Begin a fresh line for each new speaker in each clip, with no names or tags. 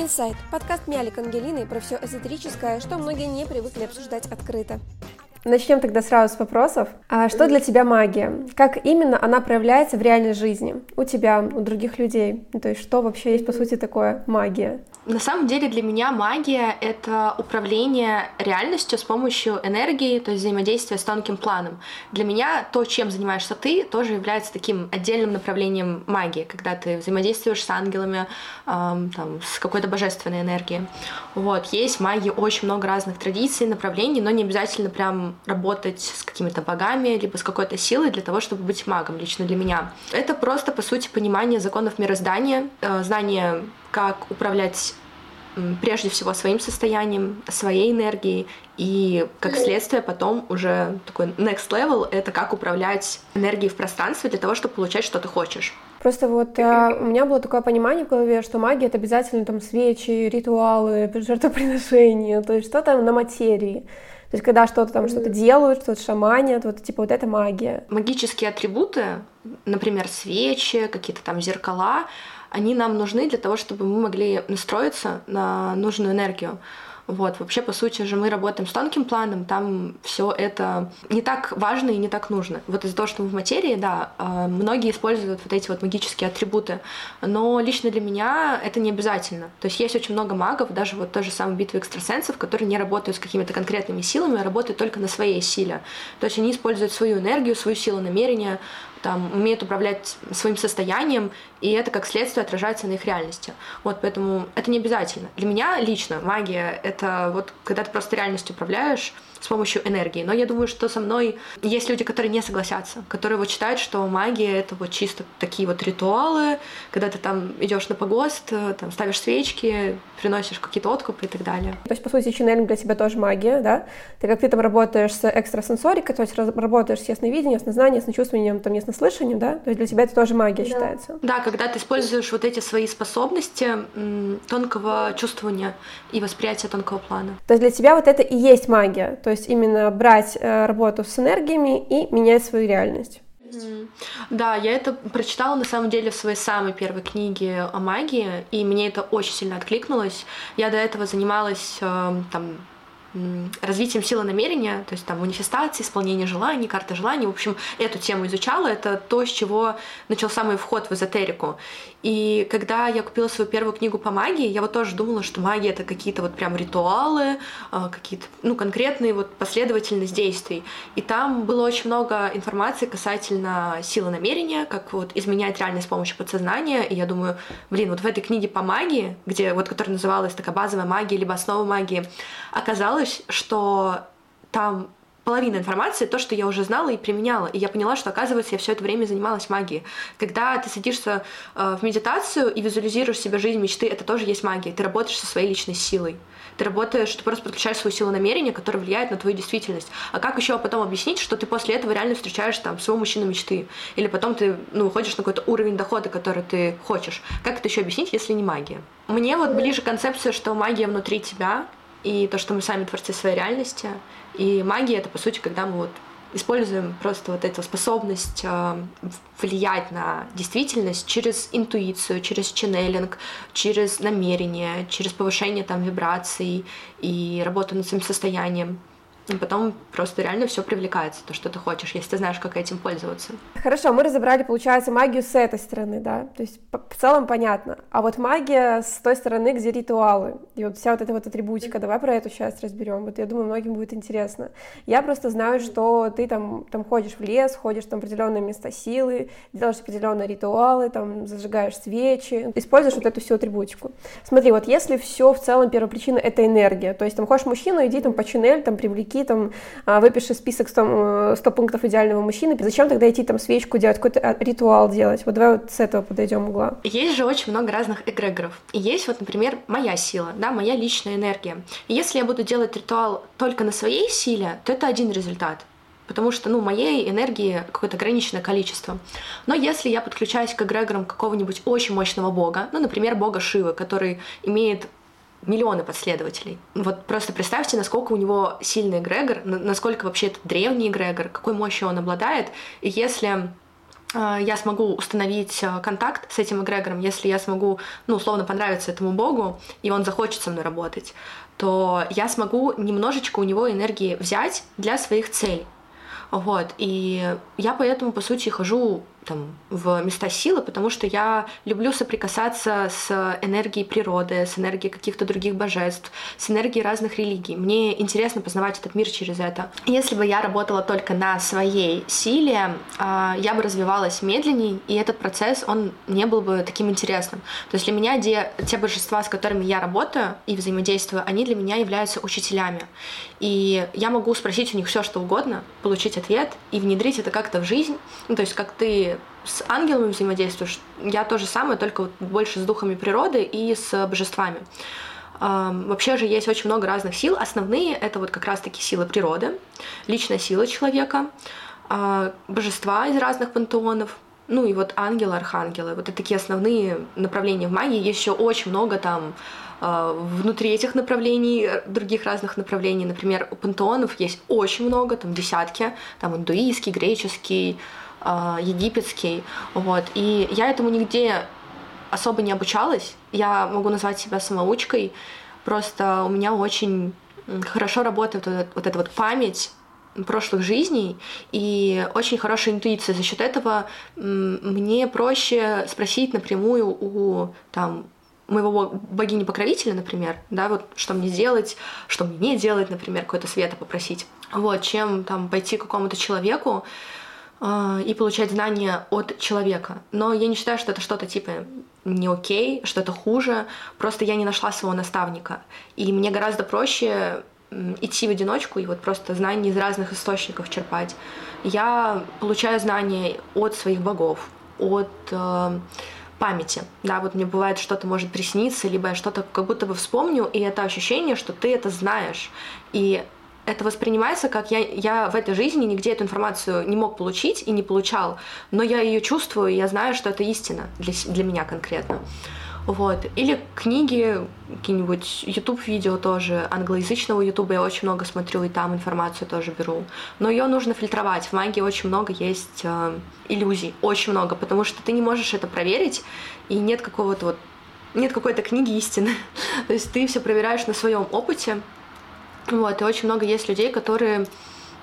Инсайт – подкаст Мялик Ангелины про все эзотерическое, что многие не привыкли обсуждать открыто. Начнем тогда сразу с вопросов. А что для тебя магия? Как именно она проявляется в реальной жизни? У тебя, у других людей? То есть что вообще есть по сути такое магия?
На самом деле для меня магия — это управление реальностью с помощью энергии, то есть взаимодействие с тонким планом. Для меня то, чем занимаешься ты, тоже является таким отдельным направлением магии, когда ты взаимодействуешь с ангелами, эм, там, с какой-то божественной энергией. Вот. Есть магии очень много разных традиций, направлений, но не обязательно прям работать с какими-то богами, либо с какой-то силой для того, чтобы быть магом, лично для меня. Это просто, по сути, понимание законов мироздания, э, знание как управлять прежде всего своим состоянием, своей энергией, и как следствие потом уже такой next level — это как управлять энергией в пространстве для того, чтобы получать, что ты хочешь.
Просто вот а, у меня было такое понимание в голове, что магия — это обязательно там свечи, ритуалы, жертвоприношения, то есть что-то на материи. То есть когда что-то там, что-то делают, что-то шаманят, вот типа вот это магия.
Магические атрибуты, например, свечи, какие-то там зеркала, они нам нужны для того, чтобы мы могли настроиться на нужную энергию. Вот, вообще, по сути же, мы работаем с тонким планом, там все это не так важно и не так нужно. Вот из-за того, что мы в материи, да, а, многие используют вот эти вот магические атрибуты, но лично для меня это не обязательно. То есть есть очень много магов, даже вот той же самой битвы экстрасенсов, которые не работают с какими-то конкретными силами, а работают только на своей силе. То есть они используют свою энергию, свою силу намерения, там, умеют управлять своим состоянием, и это как следствие отражается на их реальности. Вот, поэтому это не обязательно. Для меня лично магия — это вот когда ты просто реальностью управляешь, с помощью энергии. Но я думаю, что со мной есть люди, которые не согласятся, которые вот считают, что магия это вот чисто такие вот ритуалы, когда ты там идешь на погост, там ставишь свечки, приносишь какие-то откупы и так далее.
То есть, по сути, ченнелинг для тебя тоже магия, да? Ты как ты там работаешь с экстрасенсорикой, то есть работаешь с ясновидением, яснознанием, ясновчувствованием, там, яснослышанием, да? То есть для тебя это тоже магия да. считается.
Да, когда ты используешь вот эти свои способности тонкого чувствования и восприятия тонкого плана.
То есть для тебя вот это и есть магия. То то есть именно брать э, работу с энергиями и менять свою реальность.
Да, я это прочитала на самом деле в своей самой первой книге о магии, и мне это очень сильно откликнулось. Я до этого занималась э, там развитием силы намерения, то есть там манифестации, исполнение желаний, карта желаний. В общем, эту тему изучала. Это то, с чего начался мой вход в эзотерику. И когда я купила свою первую книгу по магии, я вот тоже думала, что магия это какие-то вот прям ритуалы, а, какие-то, ну, конкретные вот последовательность действий. И там было очень много информации касательно силы намерения, как вот изменять реальность с помощью подсознания. И я думаю, блин, вот в этой книге по магии, где вот, которая называлась такая базовая магия, либо основа магии, оказалось, что там половина информации то, что я уже знала и применяла. И я поняла, что, оказывается, я все это время занималась магией. Когда ты садишься э, в медитацию и визуализируешь себе жизнь мечты, это тоже есть магия. Ты работаешь со своей личной силой. Ты работаешь, ты просто подключаешь свою силу намерения, которая влияет на твою действительность. А как еще потом объяснить, что ты после этого реально встречаешь там своего мужчину мечты? Или потом ты ну, выходишь на какой-то уровень дохода, который ты хочешь? Как это еще объяснить, если не магия? Мне вот ближе концепция, что магия внутри тебя, и то, что мы сами творцы своей реальности. И магия — это, по сути, когда мы вот используем просто вот эту способность э, влиять на действительность через интуицию, через ченнелинг, через намерение, через повышение там вибраций и работу над своим состоянием и потом просто реально все привлекается, то, что ты хочешь, если ты знаешь, как этим пользоваться.
Хорошо, мы разобрали, получается, магию с этой стороны, да, то есть в целом понятно. А вот магия с той стороны, где ритуалы, и вот вся вот эта вот атрибутика, давай про эту часть разберем. Вот я думаю, многим будет интересно. Я просто знаю, что ты там, там ходишь в лес, ходишь там в определенные места силы, делаешь определенные ритуалы, там зажигаешь свечи, используешь вот эту всю атрибутику. Смотри, вот если все в целом первопричина это энергия, то есть там хочешь мужчину, иди там по чинель, там привлеки идти там, а, выпиши список 100, 100 пунктов идеального мужчины, зачем тогда идти там свечку делать, какой-то а, ритуал делать? Вот давай вот с этого подойдем угла.
Есть же очень много разных эгрегоров. И есть вот, например, моя сила, да, моя личная энергия. И если я буду делать ритуал только на своей силе, то это один результат потому что, ну, моей энергии какое-то ограниченное количество. Но если я подключаюсь к эгрегорам какого-нибудь очень мощного бога, ну, например, бога Шивы, который имеет миллионы последователей. Вот просто представьте, насколько у него сильный эгрегор, насколько вообще это древний эгрегор, какой мощью он обладает. И если э, я смогу установить э, контакт с этим эгрегором, если я смогу, ну, условно, понравиться этому богу, и он захочет со мной работать, то я смогу немножечко у него энергии взять для своих целей. Вот. И я поэтому, по сути, хожу там, в места силы, потому что я люблю соприкасаться с энергией природы, с энергией каких-то других божеств, с энергией разных религий. Мне интересно познавать этот мир через это. Если бы я работала только на своей силе, а, я бы развивалась медленнее, и этот процесс, он не был бы таким интересным. То есть для меня те божества, с которыми я работаю и взаимодействую, они для меня являются учителями. И я могу спросить у них все, что угодно, получить ответ и внедрить это как-то в жизнь. Ну, то есть как ты с ангелами взаимодействуешь, я то же самое, только вот больше с духами природы и с божествами. Вообще же есть очень много разных сил. Основные — это вот как раз-таки силы природы, личная сила человека, а, божества из разных пантеонов, ну и вот ангелы, архангелы. Вот это такие основные направления в магии. Есть еще очень много там а, внутри этих направлений, других разных направлений. Например, у пантеонов есть очень много, там десятки, там индуистский, греческий, египетский, вот. И я этому нигде особо не обучалась. Я могу назвать себя самоучкой. Просто у меня очень хорошо работает вот, эта вот память прошлых жизней и очень хорошая интуиция. За счет этого мне проще спросить напрямую у там моего богини-покровителя, например, да, вот что мне делать, что мне не делать, например, какой-то света попросить, вот, чем там пойти к какому-то человеку, а, и получать знания от человека. Но я не считаю, что это что-то типа не окей, что это хуже, просто я не нашла своего наставника. И мне гораздо проще идти в одиночку и вот просто знания из разных источников черпать. Я получаю знания от своих богов, от э, памяти. Да, вот мне бывает что-то может присниться, либо я что-то как будто бы вспомню, и это ощущение, что ты это знаешь. И это воспринимается как я, я в этой жизни нигде эту информацию не мог получить и не получал, но я ее чувствую, и я знаю, что это истина для, для меня конкретно. Вот. Или книги, какие-нибудь YouTube-видео тоже, англоязычного YouTube я очень много смотрю, и там информацию тоже беру. Но ее нужно фильтровать. В магии очень много есть э, иллюзий, очень много, потому что ты не можешь это проверить, и нет какого-то вот нет какой-то книги истины. То есть ты все проверяешь на своем опыте, вот, и очень много есть людей, которые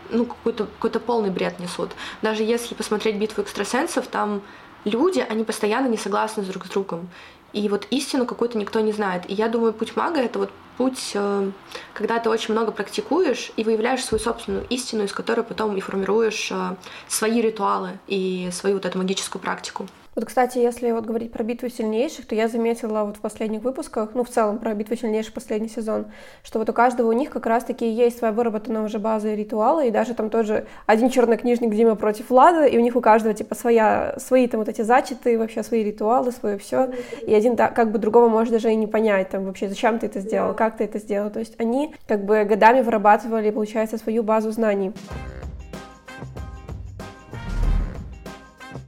ну, какой-то какой полный бред несут. Даже если посмотреть битву экстрасенсов, там люди, они постоянно не согласны друг с другом. И вот истину какую-то никто не знает. И я думаю, путь мага — это вот путь, э, когда ты очень много практикуешь и выявляешь свою собственную истину, из которой потом и формируешь э, свои ритуалы и свою вот эту магическую практику.
Вот, кстати, если вот говорить про битву сильнейших, то я заметила вот в последних выпусках, ну, в целом про битву сильнейших последний сезон, что вот у каждого у них как раз-таки есть своя выработанная уже база и ритуалы, и даже там тоже один чернокнижник Дима против Влада, и у них у каждого типа своя, свои там вот эти зачеты, вообще свои ритуалы, свое все, и один да, как бы другого может даже и не понять, там вообще, зачем ты это сделал, как ты это сделал, то есть они как бы годами вырабатывали, получается, свою базу знаний.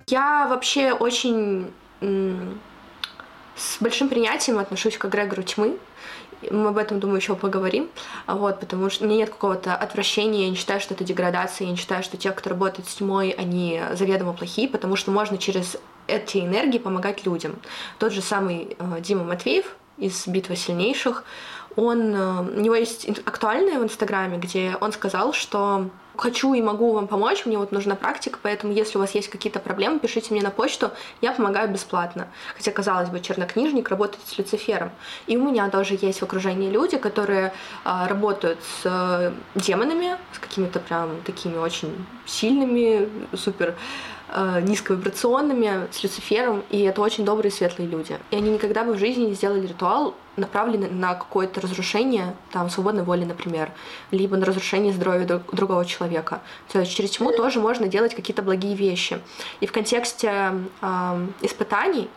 Я вообще очень с большим принятием отношусь к эгрегору тьмы. Мы об этом, думаю, еще поговорим. Вот, потому что у меня нет какого-то отвращения, я не считаю, что это деградация, я не считаю, что те, кто работает с тьмой, они заведомо плохие, потому что можно через эти энергии помогать людям. Тот же самый э, Дима Матвеев из «Битвы сильнейших», он, э, у него есть актуальное в Инстаграме, где он сказал, что хочу и могу вам помочь, мне вот нужна практика, поэтому если у вас есть какие-то проблемы, пишите мне на почту, я помогаю бесплатно. Хотя, казалось бы, чернокнижник работает с Люцифером. И у меня тоже есть в окружении люди, которые а, работают с а, демонами, с какими-то прям такими очень сильными, супер э, низковибрационными, с Люцифером, и это очень добрые светлые люди. И они никогда бы в жизни не сделали ритуал, направленный на какое-то разрушение, там, свободной воли, например, либо на разрушение здоровья друг, другого человека. То есть через тьму тоже можно делать какие-то благие вещи. И в контексте э, испытаний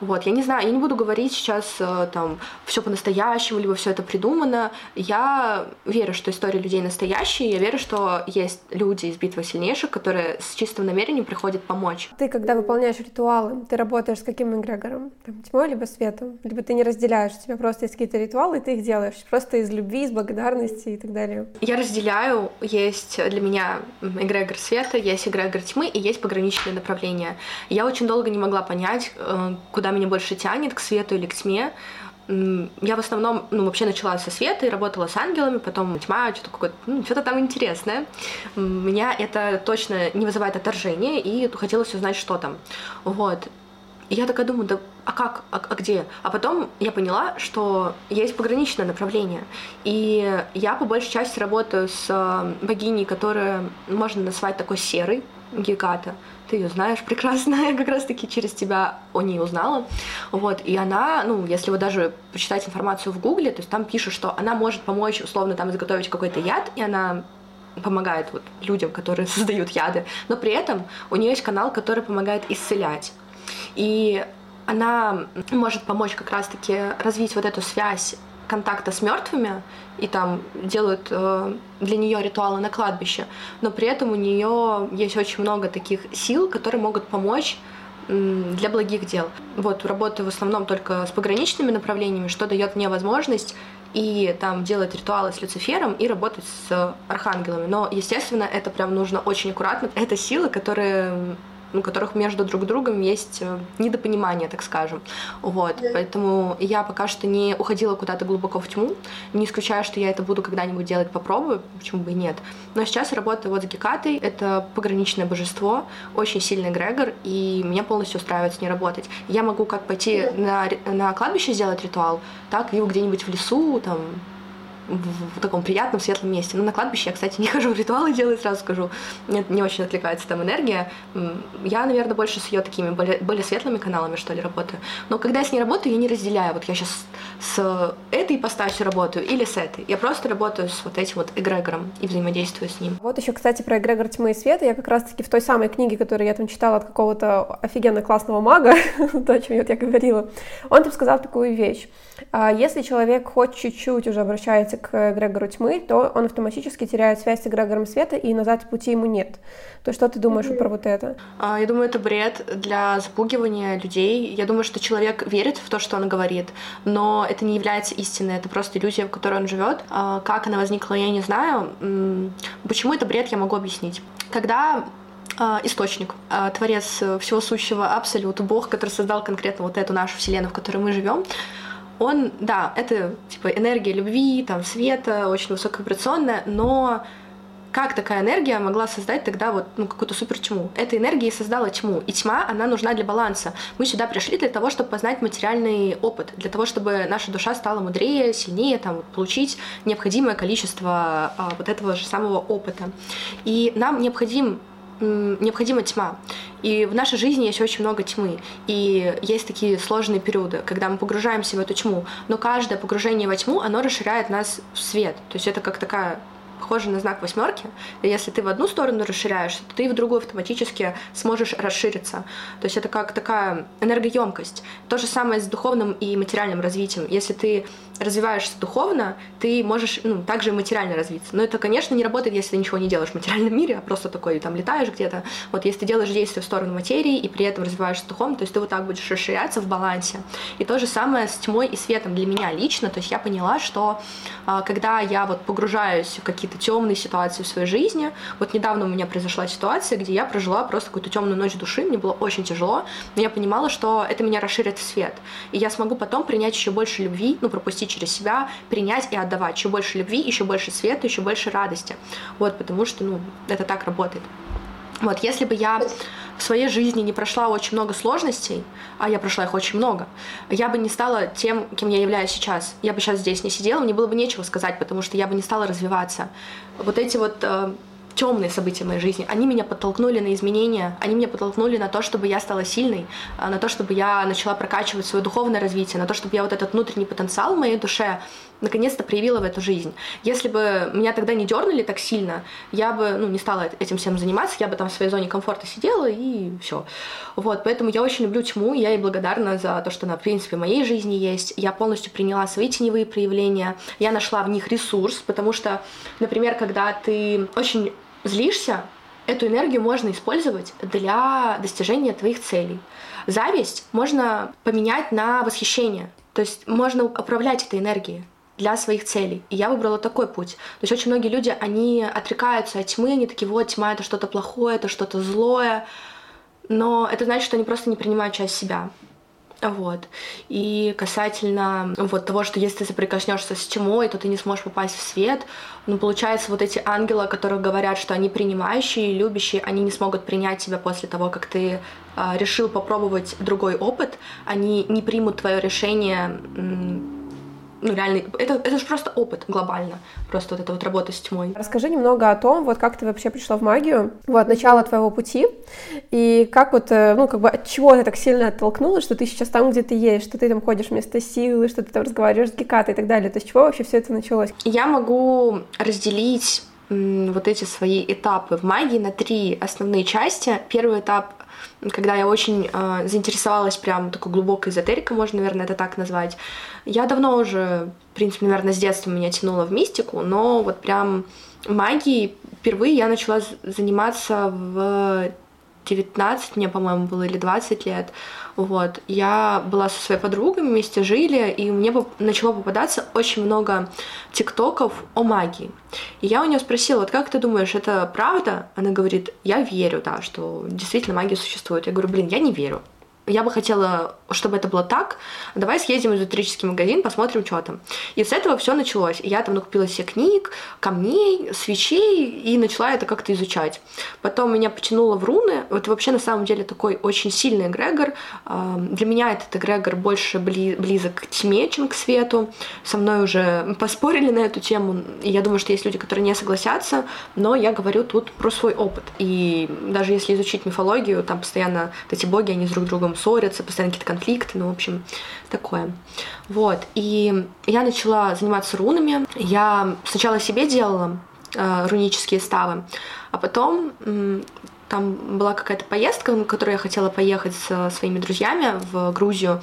Вот, я не знаю, я не буду говорить сейчас э, там все по-настоящему, либо все это придумано. Я верю, что история людей настоящие, я верю, что есть люди из битвы сильнейших, которые с чистым намерением приходят помочь.
Ты, когда выполняешь ритуалы, ты работаешь с каким эгрегором? Там, тьмой либо светом? Либо ты не разделяешь, у тебя просто есть какие-то ритуалы, и ты их делаешь просто из любви, из благодарности и так далее?
Я разделяю. Есть для меня эгрегор света, есть эгрегор тьмы и есть пограничные направления. Я очень долго не могла понять, э, куда куда меня больше тянет, к свету или к тьме. Я в основном, ну, вообще начала со света и работала с ангелами, потом тьма, что-то какое-то, ну, что-то там интересное. Меня это точно не вызывает отторжения, и хотелось узнать, что там. Вот. И я такая думаю, да а как, а, а где? А потом я поняла, что есть пограничное направление. И я по большей части работаю с э, богиней, которая можно назвать такой серой, Геката ты ее знаешь прекрасно, я как раз-таки через тебя о ней узнала. Вот, и она, ну, если вы даже почитать информацию в Гугле, то есть там пишут, что она может помочь, условно, там изготовить какой-то яд, и она помогает вот людям, которые создают яды, но при этом у нее есть канал, который помогает исцелять. И она может помочь как раз-таки развить вот эту связь контакта с мертвыми и там делают э, для нее ритуалы на кладбище, но при этом у нее есть очень много таких сил, которые могут помочь для благих дел. Вот, работаю в основном только с пограничными направлениями, что дает мне возможность и там делать ритуалы с Люцифером и работать с архангелами. Но, естественно, это прям нужно очень аккуратно. Это силы, которые у которых между друг другом есть э, недопонимание, так скажем. Вот. Yeah. Поэтому я пока что не уходила куда-то глубоко в тьму. Не исключаю, что я это буду когда-нибудь делать, попробую, почему бы и нет. Но сейчас я работаю вот с Гекатой. Это пограничное божество, очень сильный Грегор, и меня полностью устраивает с ней работать. Я могу как пойти yeah. на, на кладбище сделать ритуал, так и где-нибудь в лесу, там, в, таком приятном, светлом месте. Ну, на кладбище я, кстати, не хожу, ритуалы делаю, сразу скажу. Мне не очень отвлекается там энергия. Я, наверное, больше с ее такими более, более светлыми каналами, что ли, работаю. Но когда я с ней работаю, я не разделяю. Вот я сейчас с этой ипостасью работаю или с этой. Я просто работаю с вот этим вот эгрегором и взаимодействую с ним.
Вот еще, кстати, про эгрегор тьмы и света. Я как раз-таки в той самой книге, которую я там читала от какого-то офигенно классного мага, то, о чем я говорила, он там сказал такую вещь. А если человек хоть чуть-чуть уже обращается к эгрегору тьмы, то он автоматически теряет связь с эгрегором света, и назад пути ему нет. То что ты думаешь mm-hmm. про вот это?
А, я думаю, это бред для запугивания людей. Я думаю, что человек верит в то, что он говорит, но это не является истиной, это просто иллюзия, в которой он живет. А, как она возникла, я не знаю. Почему это бред, я могу объяснить. Когда а, источник, творец всего сущего, абсолют, Бог, который создал конкретно вот эту нашу вселенную, в которой мы живем, он, да, это типа энергия любви, там, света, очень высоковибрационная, но как такая энергия могла создать тогда вот ну, какую-то супер тьму? Эта энергия создала тьму. И тьма, она нужна для баланса. Мы сюда пришли для того, чтобы познать материальный опыт, для того, чтобы наша душа стала мудрее, сильнее, там, получить необходимое количество а, вот этого же самого опыта. И нам необходим необходима тьма. И в нашей жизни есть очень много тьмы. И есть такие сложные периоды, когда мы погружаемся в эту тьму. Но каждое погружение во тьму, оно расширяет нас в свет. То есть это как такая похоже на знак восьмерки. И если ты в одну сторону расширяешься, то ты в другую автоматически сможешь расшириться. То есть это как такая энергоемкость. То же самое с духовным и материальным развитием. Если ты развиваешься духовно, ты можешь ну, также и материально развиться. Но это, конечно, не работает, если ты ничего не делаешь в материальном мире, а просто такой там летаешь где-то. Вот если ты делаешь действия в сторону материи и при этом развиваешься духовно, то есть ты вот так будешь расширяться в балансе. И то же самое с тьмой и светом для меня лично. То есть я поняла, что а, когда я вот погружаюсь в какие-то какие-то темные ситуации в своей жизни. Вот недавно у меня произошла ситуация, где я прожила просто какую-то темную ночь души, мне было очень тяжело, но я понимала, что это меня расширит в свет. И я смогу потом принять еще больше любви, ну, пропустить через себя, принять и отдавать еще больше любви, еще больше света, еще больше радости. Вот, потому что, ну, это так работает. Вот, если бы я в своей жизни не прошла очень много сложностей, а я прошла их очень много, я бы не стала тем, кем я являюсь сейчас. Я бы сейчас здесь не сидела, мне было бы нечего сказать, потому что я бы не стала развиваться. Вот эти вот э, темные события в моей жизни, они меня подтолкнули на изменения, они меня подтолкнули на то, чтобы я стала сильной, а, на то, чтобы я начала прокачивать свое духовное развитие, на то, чтобы я вот этот внутренний потенциал в моей душе наконец-то проявила в эту жизнь. Если бы меня тогда не дернули так сильно, я бы ну, не стала этим всем заниматься, я бы там в своей зоне комфорта сидела и все. Вот, поэтому я очень люблю тьму, я ей благодарна за то, что она, в принципе, в моей жизни есть. Я полностью приняла свои теневые проявления, я нашла в них ресурс, потому что, например, когда ты очень злишься, эту энергию можно использовать для достижения твоих целей. Зависть можно поменять на восхищение. То есть можно управлять этой энергией для своих целей. И я выбрала такой путь. То есть очень многие люди, они отрекаются от тьмы, они такие, вот, тьма — это что-то плохое, это что-то злое. Но это значит, что они просто не принимают часть себя. Вот. И касательно вот того, что если ты соприкоснешься с тьмой, то ты не сможешь попасть в свет, ну, получается, вот эти ангелы, о которых говорят, что они принимающие, любящие, они не смогут принять тебя после того, как ты э, решил попробовать другой опыт, они не примут твое решение ну, реально, это, это же просто опыт глобально, просто вот эта вот работа с тьмой.
Расскажи немного о том, вот как ты вообще пришла в магию, вот, начало твоего пути, и как вот, э, ну, как бы от чего ты так сильно оттолкнулась, что ты сейчас там, где ты есть, что ты там ходишь вместо силы, что ты там разговариваешь с Гекатой и так далее, то есть чего вообще все это началось?
Я могу разделить вот эти свои этапы в магии на три основные части. Первый этап когда я очень э, заинтересовалась прям такой глубокой эзотерикой, можно, наверное, это так назвать. Я давно уже, в принципе, наверное, с детства меня тянуло в мистику, но вот прям магией впервые я начала заниматься в 19 мне, по-моему, было, или 20 лет. Вот. Я была со своей подругой, вместе жили, и мне начало попадаться очень много тиктоков о магии. И я у нее спросила, вот как ты думаешь, это правда? Она говорит, я верю, да, что действительно магия существует. Я говорю, блин, я не верю я бы хотела, чтобы это было так. Давай съездим в эзотерический магазин, посмотрим, что там. И с этого все началось. Я там накупила себе книг, камней, свечей и начала это как-то изучать. Потом меня потянуло в руны. Это вообще на самом деле такой очень сильный эгрегор. Для меня этот эгрегор больше близок к тьме, чем к свету. Со мной уже поспорили на эту тему. И я думаю, что есть люди, которые не согласятся, но я говорю тут про свой опыт. И даже если изучить мифологию, там постоянно эти боги, они с друг другом ссорятся, постоянно какие-то конфликты, ну, в общем, такое. Вот, и я начала заниматься рунами. Я сначала себе делала э, рунические ставы, а потом э, там была какая-то поездка, на которую я хотела поехать со своими друзьями в Грузию.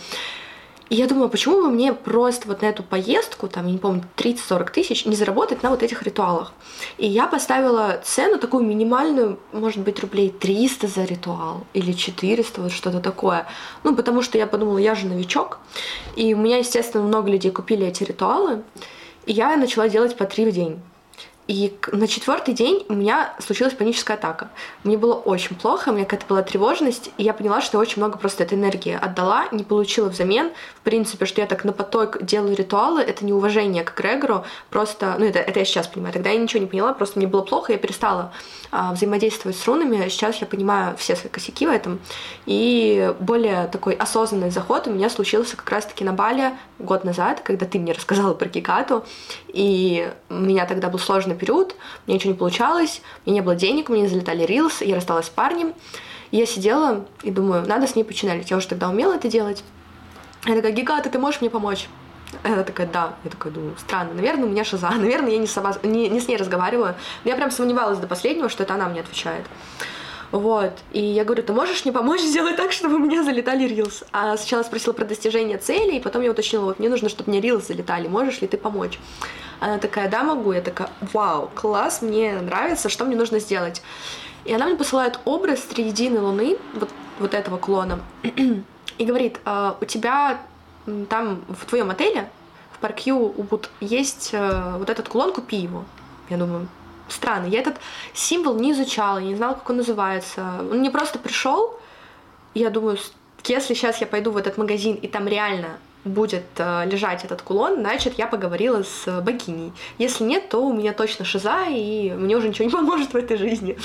И я думала, почему бы мне просто вот на эту поездку, там, я не помню, 30-40 тысяч, не заработать на вот этих ритуалах. И я поставила цену такую минимальную, может быть, рублей 300 за ритуал или 400, вот что-то такое. Ну, потому что я подумала, я же новичок. И у меня, естественно, много людей купили эти ритуалы. И я начала делать по три в день. И на четвертый день у меня случилась паническая атака. Мне было очень плохо, у меня какая-то была тревожность, и я поняла, что я очень много просто этой энергии отдала, не получила взамен. В принципе, что я так на поток делаю ритуалы, это не уважение к Грегору, просто, ну это, это я сейчас понимаю, тогда я ничего не поняла, просто мне было плохо, я перестала а, взаимодействовать с рунами, сейчас я понимаю все свои косяки в этом, и более такой осознанный заход у меня случился как раз-таки на Бале год назад, когда ты мне рассказала про Кикату, и у меня тогда был сложный сложный период, меня ничего не получалось, меня не было денег, мне не залетали рилсы, я рассталась с парнем. И я сидела и думаю, надо с ней починелить. Я уже тогда умела это делать. Я такая, Гигата, ты можешь мне помочь? Она такая, да. Я такая думаю, странно, наверное, у меня шиза, наверное, я не, сама, не, не с ней разговариваю. Но я прям сомневалась до последнего, что это она мне отвечает. Вот. И я говорю, ты можешь мне помочь сделать так, чтобы у меня залетали рилс? А сначала спросила про достижение цели, и потом я уточнила, вот мне нужно, чтобы мне рилс залетали, можешь ли ты помочь? Она такая, да, могу. Я такая, вау, класс, мне нравится, что мне нужно сделать? И она мне посылает образ триединой луны, вот, вот этого клона, и говорит, а, у тебя там в твоем отеле, в паркью Убуд, есть э, вот этот кулон, купи его. Я думаю, странно. Я этот символ не изучала, не знала, как он называется. Он мне просто пришел, я думаю, если сейчас я пойду в этот магазин, и там реально будет э, лежать этот кулон, значит, я поговорила с богиней. Если нет, то у меня точно шиза, и мне уже ничего не поможет в этой жизни.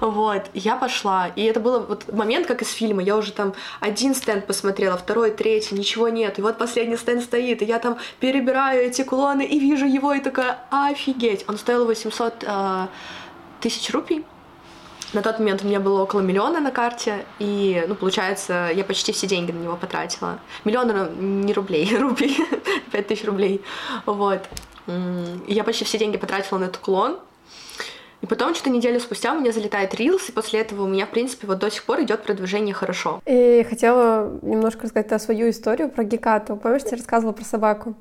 Вот, я пошла. И это был вот момент, как из фильма. Я уже там один стенд посмотрела, второй, третий, ничего нет. И вот последний стенд стоит, и я там перебираю эти кулоны и вижу его, и такая, офигеть. Он стоил 800 э, тысяч рупий. На тот момент у меня было около миллиона на карте, и, ну, получается, я почти все деньги на него потратила. Миллион не рублей, рупий, пять тысяч рублей. Вот. Я почти все деньги потратила на этот клон, и потом что-то неделю спустя у меня залетает рилс, и после этого у меня, в принципе, вот до сих пор идет продвижение хорошо.
И хотела немножко рассказать о свою историю про Гекату. Помнишь, я рассказывала про собаку?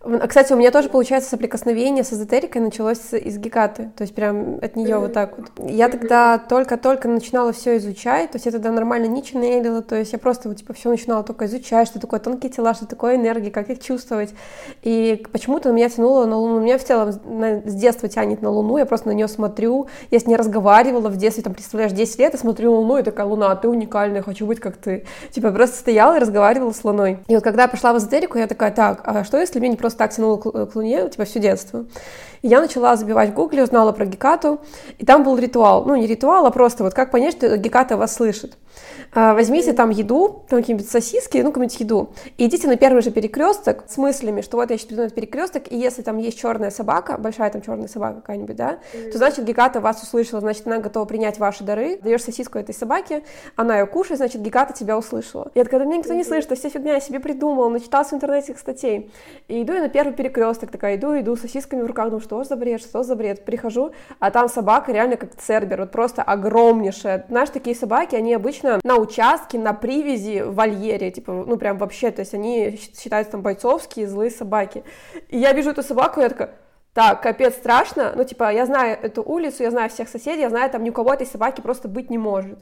Кстати, у меня тоже, получается, соприкосновение с эзотерикой началось из Гекаты, то есть прям от нее вот так вот. Я тогда только-только начинала все изучать, то есть я тогда нормально не ченнелила, то есть я просто вот типа все начинала только изучать, что такое тонкие тела, что такое энергия, как их чувствовать. И почему-то меня тянуло на Луну. Меня в целом с детства тянет на Луну, я просто на нее смотрю, я с ней разговаривала в детстве, там, представляешь, 10 лет, я смотрю на Луну и такая, Луна, ты уникальная, хочу быть как ты. Типа просто стояла и разговаривала с Луной. И вот когда я пошла в эзотерику, я такая, так, а что если мне не просто просто так тянуло к Луне, типа, все детство. И я начала забивать в гугле, узнала про Гекату, и там был ритуал. Ну, не ритуал, а просто вот как понять, что Геката вас слышит. А, возьмите там еду, там какие-нибудь сосиски, ну, какую-нибудь еду, и идите на первый же перекресток с мыслями, что вот я сейчас приду на этот перекресток, и если там есть черная собака, большая там черная собака какая-нибудь, да, mm-hmm. то значит Геката вас услышала, значит, она готова принять ваши дары, даешь сосиску этой собаке, она ее кушает, значит, Геката тебя услышала. Я такая, да меня никто не слышит, это все фигня, я себе придумала, начиталась в интернете статей. И иду я на первый перекресток, такая, иду, иду, с сосисками в руках, думаю, что за бред, что за бред, прихожу, а там собака реально как цербер, вот просто огромнейшая. Знаешь, такие собаки, они обычно на участке, на привязи, в вольере, типа, ну прям вообще, то есть они считаются там бойцовские, злые собаки. И я вижу эту собаку, и я такая, так, капец, страшно, ну, типа, я знаю эту улицу, я знаю всех соседей, я знаю, там ни у кого этой собаки просто быть не может.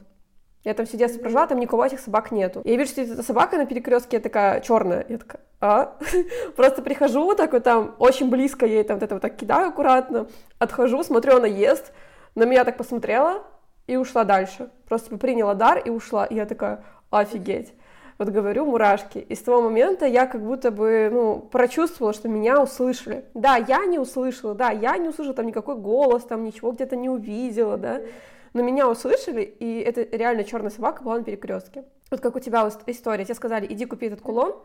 Я там все детство прожила, там никого этих собак нету. Я вижу, что эта собака на перекрестке такая черная. Я такая, а? Просто прихожу так вот там, очень близко ей там вот это вот так кидаю аккуратно, отхожу, смотрю, она ест, на меня так посмотрела и ушла дальше. Просто приняла дар и ушла. И я такая, офигеть. Вот говорю, мурашки. И с того момента я как будто бы, ну, прочувствовала, что меня услышали. Да, я не услышала, да, я не услышала там никакой голос, там ничего где-то не увидела, да но меня услышали, и это реально черная собака была на перекрестке. Вот как у тебя история, тебе сказали, иди купи этот кулон,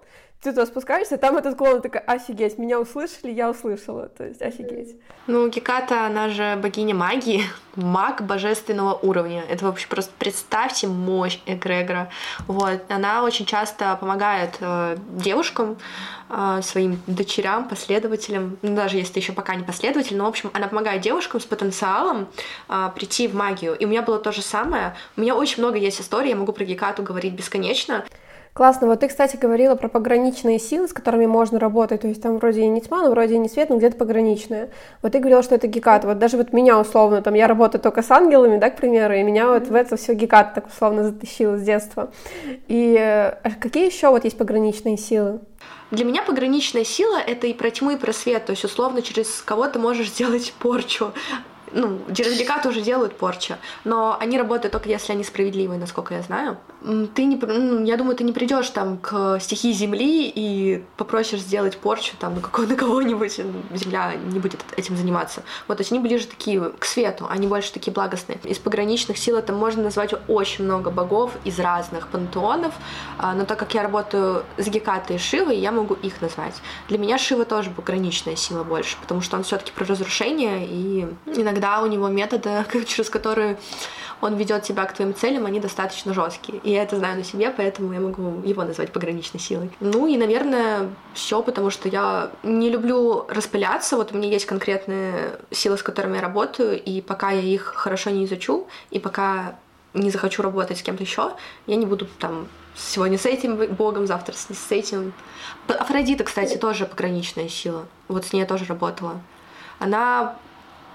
ты туда спускаешься, там этот кулон, такая, офигеть, меня услышали, я услышала, то есть офигеть.
Ну, Геката, она же богиня магии, маг божественного уровня. Это вообще просто представьте мощь эгрегора. Вот, она очень часто помогает э, девушкам, э, своим дочерям, последователям, ну, даже если еще пока не последователь, но, в общем, она помогает девушкам с потенциалом э, прийти в магию. И у меня было то же самое. У меня очень много есть историй, я могу про Гекату говорить бесконечно.
Классно. Вот ты, кстати, говорила про пограничные силы, с которыми можно работать. То есть там вроде и не тьма, но вроде и не свет, но где-то пограничные. Вот ты говорила, что это гекат. Вот даже вот меня условно, там я работаю только с ангелами, да, к примеру, и меня вот в это все гекат так условно затащило с детства. И э, какие еще вот есть пограничные силы?
Для меня пограничная сила — это и про тьму, и про свет. То есть, условно, через кого ты можешь сделать порчу ну, Джерельдика тоже делают порча, но они работают только если они справедливые, насколько я знаю. Ты не, ну, я думаю, ты не придешь там к стихии Земли и попросишь сделать порчу там на, какого, на кого-нибудь, Земля не будет этим заниматься. Вот, то есть они ближе такие к свету, они больше такие благостные. Из пограничных сил это можно назвать очень много богов из разных пантеонов, а, но так как я работаю с Гекатой и Шивой, я могу их назвать. Для меня Шива тоже пограничная сила больше, потому что он все-таки про разрушение и иногда иногда у него методы, через которые он ведет тебя к твоим целям, они достаточно жесткие. И я это знаю на себе, поэтому я могу его назвать пограничной силой. Ну и, наверное, все, потому что я не люблю распыляться. Вот у меня есть конкретные силы, с которыми я работаю, и пока я их хорошо не изучу, и пока не захочу работать с кем-то еще, я не буду там сегодня с этим богом, завтра с, с этим. Афродита, кстати, тоже пограничная сила. Вот с ней я тоже работала. Она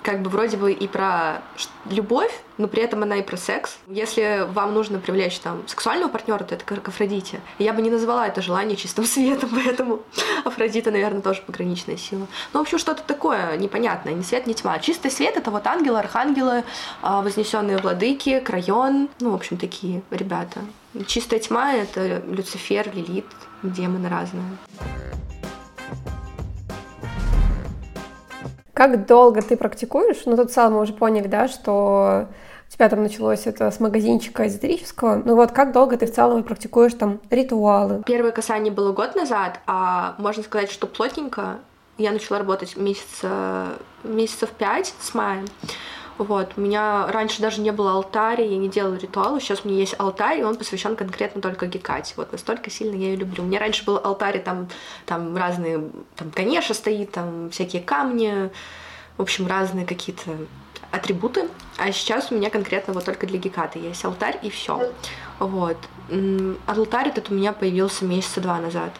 как бы вроде бы и про любовь, но при этом она и про секс. Если вам нужно привлечь там сексуального партнера, то это как Афродите. Я бы не назвала это желание чистым светом, поэтому Афродита, наверное, тоже пограничная сила. Ну, в общем, что-то такое непонятное, ни свет, ни тьма. Чистый свет — это вот ангелы, архангелы, а, вознесенные владыки, крайон, ну, в общем, такие ребята. Чистая тьма — это Люцифер, Лилит, демоны разные.
Как долго ты практикуешь? Ну, тут в мы уже поняли, да, что у тебя там началось это с магазинчика эзотерического. Ну вот как долго ты в целом практикуешь там ритуалы?
Первое касание было год назад, а можно сказать, что плотненько я начала работать месяца, месяцев пять с мая. Вот, у меня раньше даже не было алтаря, я не делала ритуалы, сейчас у меня есть алтарь, и он посвящен конкретно только Гекате. Вот настолько сильно я ее люблю. У меня раньше был алтарь, там, там разные, там Ганеша стоит, там всякие камни, в общем, разные какие-то атрибуты, а сейчас у меня конкретно вот только для Гекаты есть алтарь и все. Вот. Алтарь этот у меня появился месяца два назад.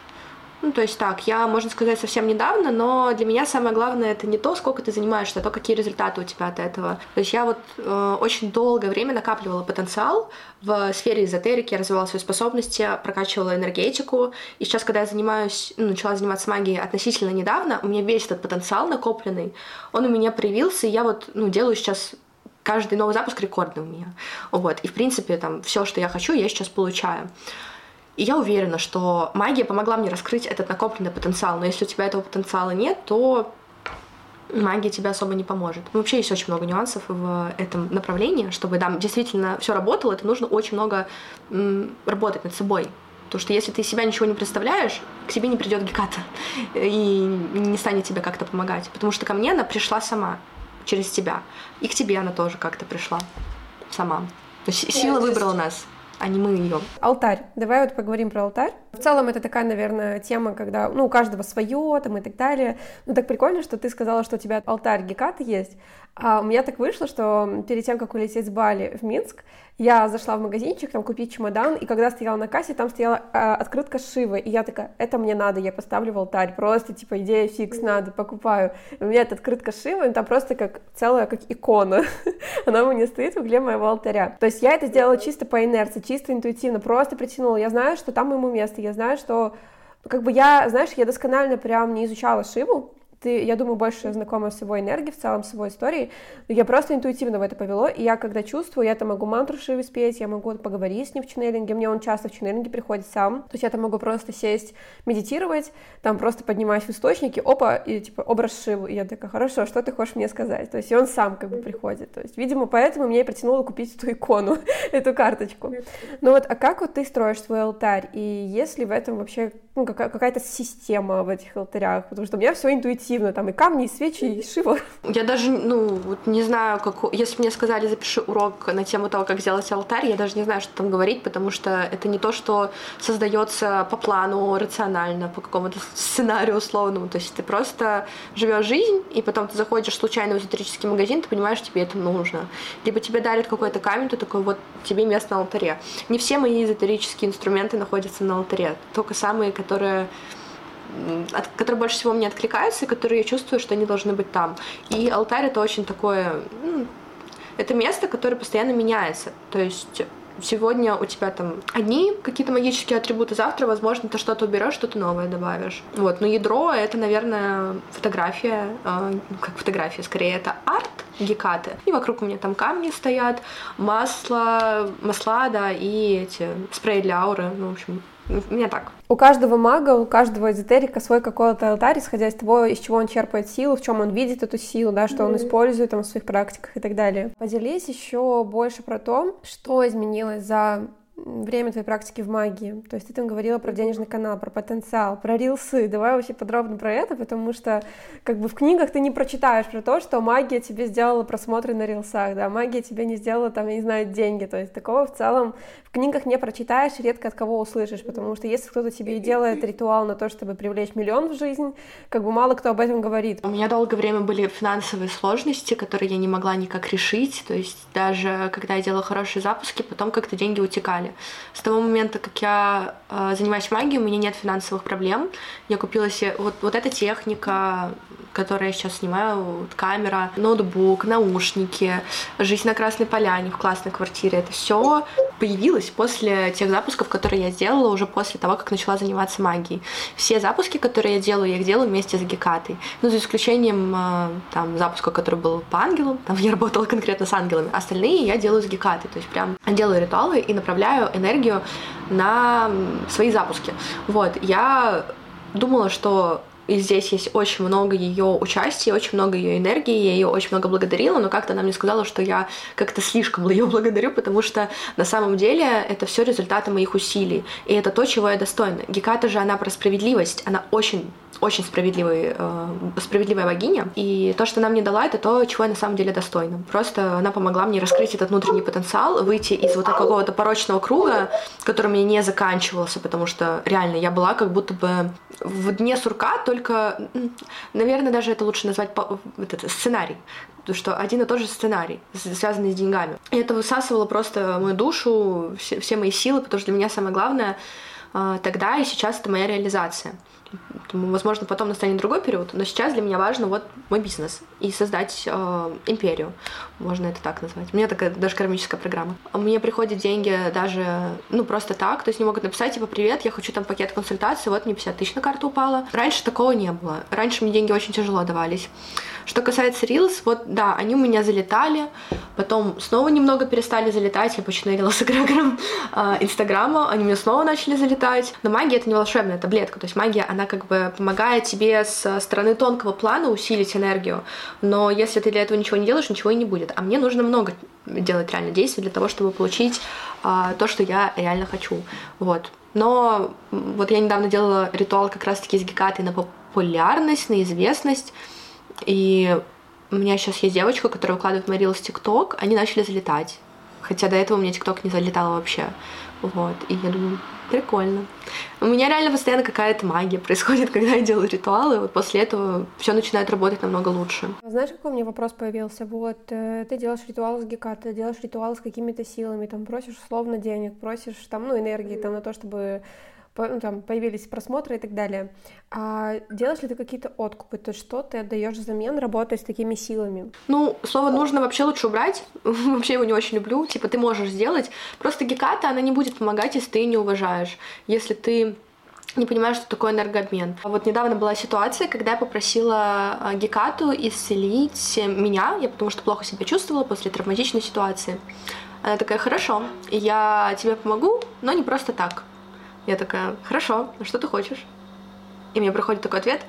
Ну, то есть так, я, можно сказать, совсем недавно, но для меня самое главное это не то, сколько ты занимаешься, а то, какие результаты у тебя от этого. То есть я вот э, очень долгое время накапливала потенциал в сфере эзотерики, развивала свои способности, прокачивала энергетику. И сейчас, когда я занимаюсь, ну, начала заниматься магией относительно недавно, у меня весь этот потенциал накопленный, он у меня проявился, и я вот, ну, делаю сейчас каждый новый запуск рекордный у меня. Вот. И, в принципе, там, все, что я хочу, я сейчас получаю. И я уверена, что магия помогла мне раскрыть этот накопленный потенциал. Но если у тебя этого потенциала нет, то магия тебе особо не поможет. Ну, вообще есть очень много нюансов в этом направлении, чтобы там действительно все работало, это нужно очень много м, работать над собой. Потому что если ты себя ничего не представляешь, к тебе не придет Геката и не станет тебе как-то помогать. Потому что ко мне она пришла сама через тебя. И к тебе она тоже как-то пришла сама. То есть сила выбрала нас а не мы ее.
Алтарь. Давай вот поговорим про алтарь. В целом это такая, наверное, тема, когда, ну, у каждого свое там и так далее. Ну, так прикольно, что ты сказала, что у тебя алтарь Гекаты есть. А у меня так вышло, что перед тем, как улететь с Бали в Минск, я зашла в магазинчик, там купить чемодан, и когда стояла на кассе, там стояла э, открытка Шивы, и я такая, это мне надо, я поставлю в алтарь, просто, типа, идея фикс, надо, покупаю. И у меня эта открытка Шивы, там просто как целая, как икона, она у меня стоит в угле моего алтаря. То есть я это сделала чисто по инерции, чисто интуитивно, просто притянула. Я знаю, что там ему место, я знаю, что как бы я, знаешь, я досконально прям не изучала Шиву, ты, я думаю, больше знакома с его энергией, в целом с его историей, но я просто интуитивно в это повело, и я когда чувствую, я там могу мантру Шивы спеть, я могу поговорить с ним в ченнелинге, мне он часто в ченнелинге приходит сам, то есть я там могу просто сесть, медитировать, там просто поднимаюсь в источники, опа, и типа образ Шивы, и я такая, хорошо, что ты хочешь мне сказать, то есть и он сам как бы приходит, то есть, видимо, поэтому меня и притянуло купить эту икону, эту карточку. Ну вот, а как вот ты строишь свой алтарь, и есть ли в этом вообще ну, какая-то система в этих алтарях, потому что у меня все интуитивно, интуитивно, там и камни, и свечи, и шива.
Я даже, ну, вот не знаю, как... Если мне сказали, запиши урок на тему того, как сделать алтарь, я даже не знаю, что там говорить, потому что это не то, что создается по плану, рационально, по какому-то сценарию условному. То есть ты просто живешь жизнь, и потом ты заходишь случайно в эзотерический магазин, ты понимаешь, тебе это нужно. Либо тебе дарят какой-то камень, ты такой, вот тебе место на алтаре. Не все мои эзотерические инструменты находятся на алтаре, только самые, которые от, которые больше всего мне откликаются, и которые я чувствую, что они должны быть там. И алтарь это очень такое, ну, это место, которое постоянно меняется. То есть сегодня у тебя там одни какие-то магические атрибуты, завтра, возможно, ты что-то уберешь, что-то новое добавишь. Вот, но ядро это, наверное, фотография, э, как фотография, скорее это арт гекаты. И вокруг у меня там камни стоят, масло, масла, да, и эти спреи для ауры, ну, в общем, у меня так.
У каждого мага, у каждого эзотерика свой какой-то алтарь, исходя из того, из чего он черпает силу, в чем он видит эту силу, да, что mm-hmm. он использует там, в своих практиках и так далее. Поделись еще больше про то, что изменилось за время твоей практики в магии. То есть ты там говорила про денежный канал, про потенциал, про рилсы. Давай вообще подробно про это, потому что как бы в книгах ты не прочитаешь про то, что магия тебе сделала просмотры на рилсах, да, магия тебе не сделала там, я не знаю, деньги. То есть такого в целом в книгах не прочитаешь, редко от кого услышишь, потому что если кто-то тебе и делает ритуал на то, чтобы привлечь миллион в жизнь, как бы мало кто об этом говорит.
У меня долгое время были финансовые сложности, которые я не могла никак решить, то есть даже когда я делала хорошие запуски, потом как-то деньги утекали далее. С того момента, как я э, занимаюсь магией, у меня нет финансовых проблем. Я купила себе вот, вот эта техника, которую я сейчас снимаю, вот камера, ноутбук, наушники, жизнь на Красной Поляне в классной квартире. Это все появилось после тех запусков, которые я сделала уже после того, как начала заниматься магией. Все запуски, которые я делаю, я их делаю вместе с Гекатой. Ну, за исключением э, там запуска, который был по ангелам, там я работала конкретно с ангелами. Остальные я делаю с Гекатой. То есть прям делаю ритуалы и направляю энергию на свои запуски. Вот, я думала, что и здесь есть очень много ее участия, очень много ее энергии, я ее очень много благодарила, но как-то она мне сказала, что я как-то слишком ее благодарю, потому что на самом деле это все результаты моих усилий, и это то, чего я достойна. Геката же, она про справедливость, она очень очень справедливый, э, справедливая богиня. И то, что она мне дала, это то, чего я на самом деле достойна. Просто она помогла мне раскрыть этот внутренний потенциал, выйти из вот какого-то порочного круга, который мне не заканчивался, потому что реально я была как будто бы в дне сурка, только, наверное, даже это лучше назвать вот это, сценарий что один и тот же сценарий, связанный с деньгами. И это высасывало просто мою душу, все, все мои силы, потому что для меня самое главное э, тогда и сейчас это моя реализация. Возможно, потом настанет другой период, но сейчас для меня важно вот мой бизнес и создать э, империю, можно это так назвать. У меня такая даже кармическая программа. Мне приходят деньги даже, ну, просто так, то есть не могут написать, типа, привет, я хочу там пакет консультации, вот мне 50 тысяч на карту упало. Раньше такого не было. Раньше мне деньги очень тяжело давались. Что касается Reels, вот да, они у меня залетали, потом снова немного перестали залетать, я починерила с эгрегором э, Инстаграма, они мне снова начали залетать. Но магия это не волшебная таблетка, то есть магия, она как бы помогает тебе с стороны тонкого плана усилить энергию, но если ты для этого ничего не делаешь, ничего и не будет. А мне нужно много делать реально действий для того, чтобы получить э, то, что я реально хочу. Вот. Но вот я недавно делала ритуал как раз-таки с Гекатой на популярность, на известность. И у меня сейчас есть девочка, которая выкладывает мои рилс ТикТок, они начали залетать. Хотя до этого у меня ТикТок не залетал вообще. Вот. И я думаю, прикольно. У меня реально постоянно какая-то магия происходит, когда я делаю ритуалы. Вот после этого все начинает работать намного лучше.
Знаешь, какой у меня вопрос появился? Вот, э, ты делаешь ритуал с Гекат, ты делаешь ритуал с какими-то силами, там просишь условно денег, просишь там, ну, энергии там на то, чтобы ну, там появились просмотры и так далее. А делаешь ли ты какие-то откупы? То есть что ты отдаешь взамен, работая с такими силами?
Ну, слово нужно вообще лучше убрать. вообще его не очень люблю. Типа ты можешь сделать. Просто геката, она не будет помогать, если ты не уважаешь. Если ты не понимаешь, что такое энергообмен. А вот недавно была ситуация, когда я попросила а, Гекату исцелить меня, я потому что плохо себя чувствовала после травматичной ситуации. Она такая, хорошо, я тебе помогу, но не просто так. Я такая, хорошо, а что ты хочешь? И мне приходит такой ответ,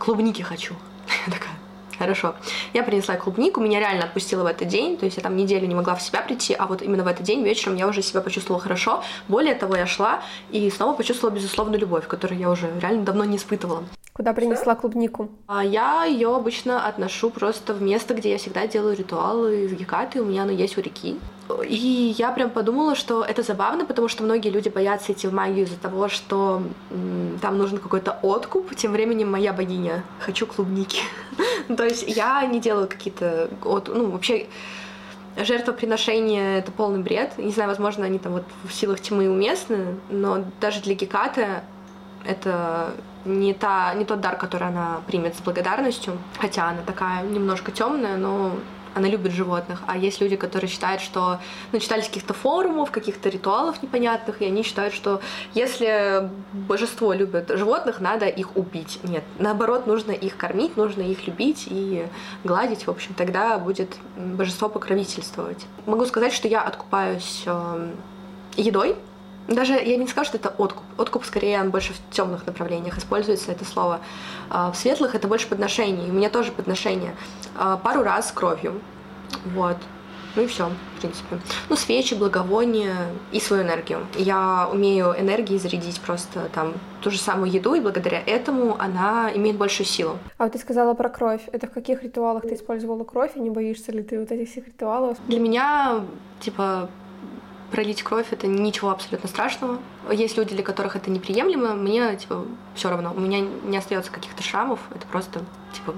клубники хочу. Я такая, Хорошо. Я принесла клубнику, меня реально отпустило в этот день, то есть я там неделю не могла в себя прийти, а вот именно в этот день вечером я уже себя почувствовала хорошо. Более того, я шла и снова почувствовала безусловную любовь, которую я уже реально давно не испытывала.
Куда принесла клубнику?
А я ее обычно отношу просто в место, где я всегда делаю ритуалы из гекаты. У меня оно есть у реки. И я прям подумала, что это забавно, потому что многие люди боятся идти в магию из-за того, что там нужен какой-то откуп. Тем временем моя богиня «хочу клубники». То есть я не делаю какие-то... Ну, вообще жертвоприношение — это полный бред. Не знаю, возможно, они там вот в силах тьмы уместны, но даже для Гекаты это не, та, не тот дар, который она примет с благодарностью, хотя она такая немножко темная, но она любит животных. А есть люди, которые считают, что ну, читались каких-то форумов, каких-то ритуалов непонятных, и они считают, что если божество любит животных, надо их убить. Нет, наоборот, нужно их кормить, нужно их любить и гладить. В общем, тогда будет божество покровительствовать. Могу сказать, что я откупаюсь э, едой, даже я не скажу, что это откуп. Откуп скорее он больше в темных направлениях используется это слово. А, в светлых это больше подношение. У меня тоже подношение. А, пару раз кровью. Вот. Ну и все, в принципе. Ну, свечи, благовония и свою энергию. Я умею энергией зарядить просто там ту же самую еду, и благодаря этому она имеет большую силу.
А вот ты сказала про кровь. Это в каких ритуалах ты использовала кровь, и не боишься ли ты вот этих всех ритуалов?
Для меня, типа, пролить кровь это ничего абсолютно страшного. Есть люди, для которых это неприемлемо, мне типа все равно. У меня не остается каких-то шрамов, это просто типа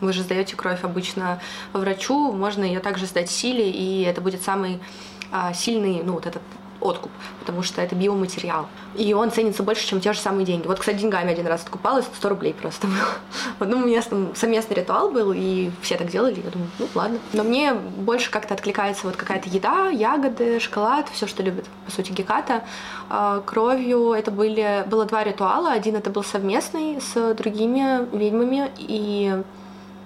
вы же сдаете кровь обычно врачу, можно ее также сдать силе, и это будет самый а, сильный, ну вот этот откуп, потому что это биоматериал. И он ценится больше, чем те же самые деньги. Вот, кстати, деньгами один раз откупалась, 100 рублей просто было. У меня там совместный ритуал был, и все так делали, я думаю, ну, ладно. Но мне больше как-то откликается вот какая-то еда, ягоды, шоколад, все, что любит, по сути, Геката. А, кровью это были, было два ритуала. Один это был совместный с другими ведьмами, и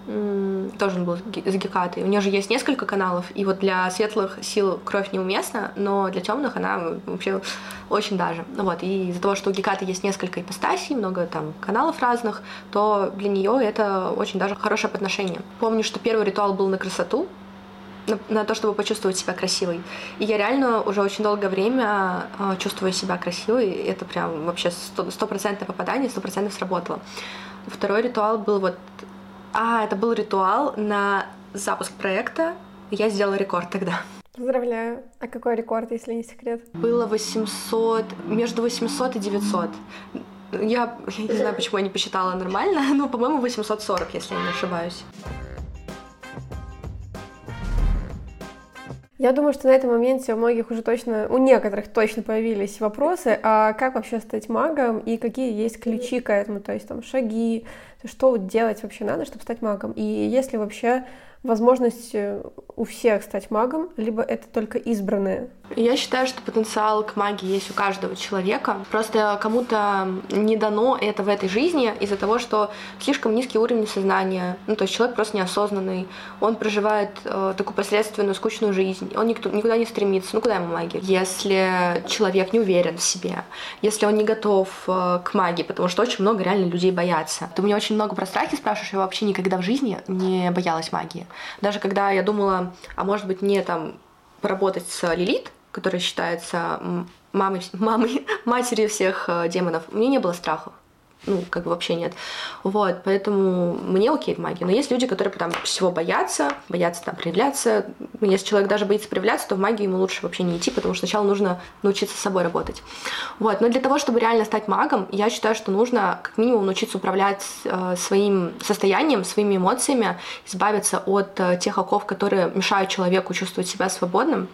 тоже он был с Гекатой. У нее же есть несколько каналов, и вот для светлых сил кровь неуместна, но для темных она вообще очень даже. Вот, и из-за того, что у Гекаты есть несколько ипостасей, много там каналов разных, то для нее это очень даже хорошее подношение. Помню, что первый ритуал был на красоту, на, на то, чтобы почувствовать себя красивой. И я реально уже очень долгое время э, чувствую себя красивой. Это прям вообще стопроцентное попадание, сто процентов сработало. Второй ритуал был вот... А, это был ритуал на запуск проекта. Я сделала рекорд тогда.
Поздравляю. А какой рекорд, если не секрет?
Было 800, между 800 и 900. Я, я не знаю, почему я не посчитала нормально, но, по-моему, 840, если я не ошибаюсь.
Я думаю, что на этом моменте у многих уже точно, у некоторых точно появились вопросы, а как вообще стать магом и какие есть ключи к этому, то есть там шаги, что делать вообще надо, чтобы стать магом, и если вообще возможность э, у всех стать магом, либо это только избранные?
Я считаю, что потенциал к магии есть у каждого человека. Просто кому-то не дано это в этой жизни из-за того, что слишком низкий уровень сознания. Ну, то есть человек просто неосознанный. Он проживает э, такую посредственную, скучную жизнь. Он никто, никуда не стремится. Ну, куда ему магия? Если человек не уверен в себе, если он не готов э, к магии, потому что очень много реально людей боятся. Ты меня очень много про страхи спрашиваешь, я вообще никогда в жизни не боялась магии. Даже когда я думала, а может быть мне там поработать с Лилит, которая считается мамой, мамой, матерью всех э, демонов, мне не было страхов ну, как бы вообще нет. Вот, поэтому мне окей в магии. Но есть люди, которые там всего боятся, боятся там проявляться. Если человек даже боится проявляться, то в магию ему лучше вообще не идти, потому что сначала нужно научиться с собой работать. Вот, но для того, чтобы реально стать магом, я считаю, что нужно как минимум научиться управлять э, своим состоянием, своими эмоциями, избавиться от э, тех оков, которые мешают человеку чувствовать себя свободным,